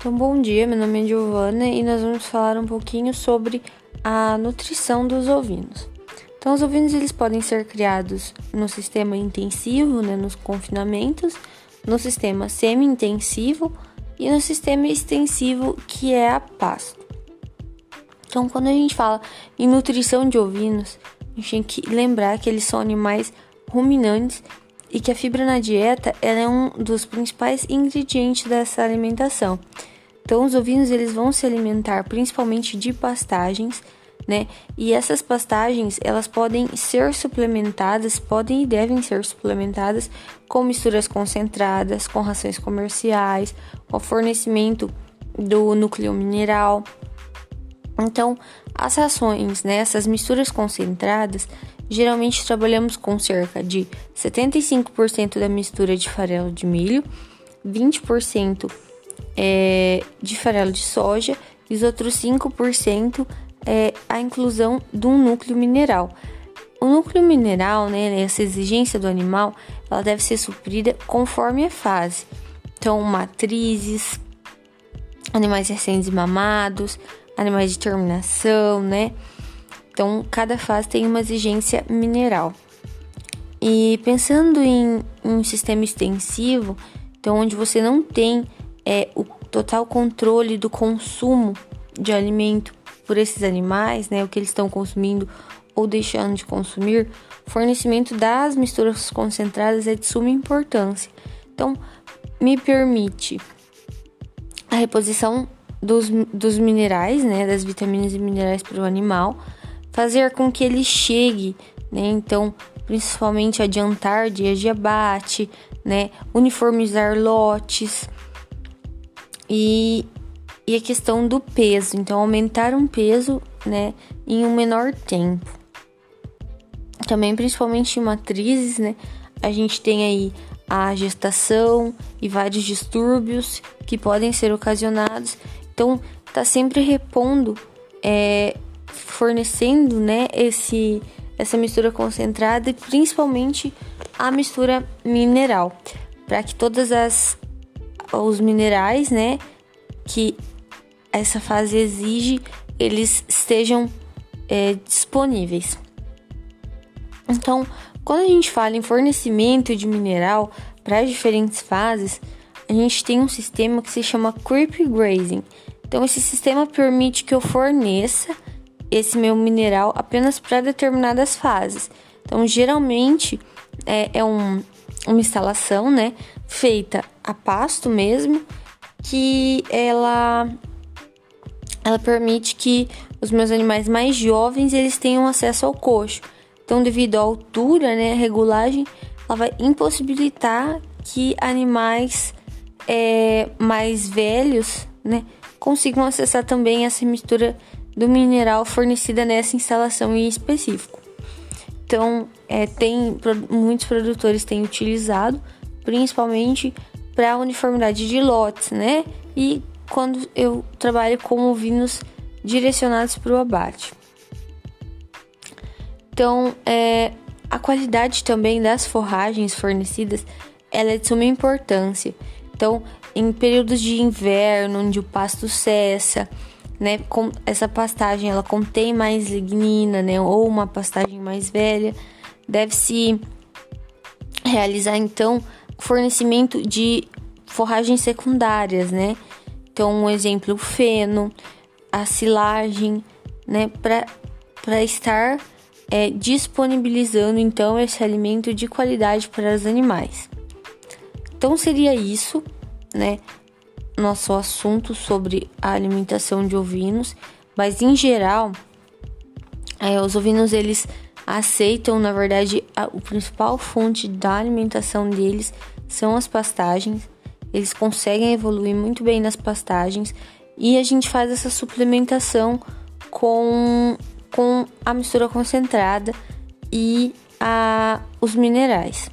Então, bom dia, meu nome é Giovana e nós vamos falar um pouquinho sobre a nutrição dos ovinos. Então, os ovinos eles podem ser criados no sistema intensivo, né, nos confinamentos, no sistema semi-intensivo e no sistema extensivo, que é a pasto. Então, quando a gente fala em nutrição de ovinos, a gente tem que lembrar que eles são animais ruminantes e que a fibra na dieta é um dos principais ingredientes dessa alimentação. Então, os ovinos eles vão se alimentar principalmente de pastagens, né? E essas pastagens elas podem ser suplementadas, podem e devem ser suplementadas com misturas concentradas, com rações comerciais, com fornecimento do núcleo mineral. Então, as rações, né, essas misturas concentradas, geralmente trabalhamos com cerca de 75% da mistura de farelo de milho, 20% é, de farelo de soja e os outros 5% é a inclusão de um núcleo mineral. O núcleo mineral, né, essa exigência do animal, ela deve ser suprida conforme a fase. Então, matrizes, animais recentes mamados, animais de terminação, né? Então, cada fase tem uma exigência mineral. E pensando em, um sistema extensivo, então onde você não tem é, o total controle do consumo de alimento por esses animais, né, o que eles estão consumindo ou deixando de consumir, o fornecimento das misturas concentradas é de suma importância. Então, me permite a reposição dos, dos minerais, né, das vitaminas e minerais para o animal, fazer com que ele chegue, né, então, principalmente adiantar dias de abate, né, uniformizar lotes, e, e a questão do peso, então aumentar um peso, né, em um menor tempo. Também, principalmente em matrizes, né, a gente tem aí a gestação e vários distúrbios que podem ser ocasionados. Então, tá sempre repondo, é, fornecendo, né, esse essa mistura concentrada e principalmente a mistura mineral, para que todas as os minerais, né, que essa fase exige, eles estejam é, disponíveis. Então, quando a gente fala em fornecimento de mineral para as diferentes fases, a gente tem um sistema que se chama creep grazing. Então, esse sistema permite que eu forneça esse meu mineral apenas para determinadas fases. Então, geralmente é, é um, uma instalação, né, feita a pasto mesmo, que ela ela permite que os meus animais mais jovens eles tenham acesso ao coxo. Então, devido à altura, né, a regulagem, ela vai impossibilitar que animais é, mais velhos, né, consigam acessar também essa mistura do mineral fornecida nessa instalação em específico. Então, é, tem muitos produtores têm utilizado, principalmente para uniformidade de lotes, né? E quando eu trabalho com ovinos direcionados para o abate. Então, é, a qualidade também das forragens fornecidas ela é de suma importância. Então, em períodos de inverno, onde o pasto cessa, né, com essa pastagem ela contém mais lignina, né, ou uma pastagem mais velha, deve-se realizar então fornecimento de forragens secundárias, né? Então, um exemplo, o feno, a silagem, né, para estar é, disponibilizando então esse alimento de qualidade para os animais. Então seria isso, né? Nosso assunto sobre a alimentação de ovinos, mas em geral, é, os ovinos eles aceitam, na verdade, a, a principal fonte da alimentação deles são as pastagens. Eles conseguem evoluir muito bem nas pastagens e a gente faz essa suplementação com, com a mistura concentrada e a, os minerais,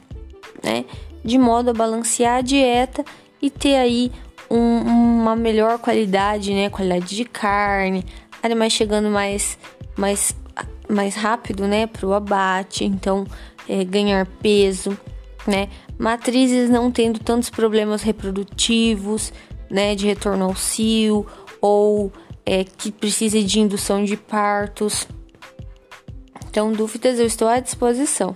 né? De modo a balancear a dieta e ter aí um, uma melhor qualidade, né? Qualidade de carne, animais chegando mais, mais, mais rápido, né? Para o abate, então é, ganhar peso, né? Matrizes não tendo tantos problemas reprodutivos, né, de retorno ao cio ou é, que precise de indução de partos. Então, dúvidas eu estou à disposição.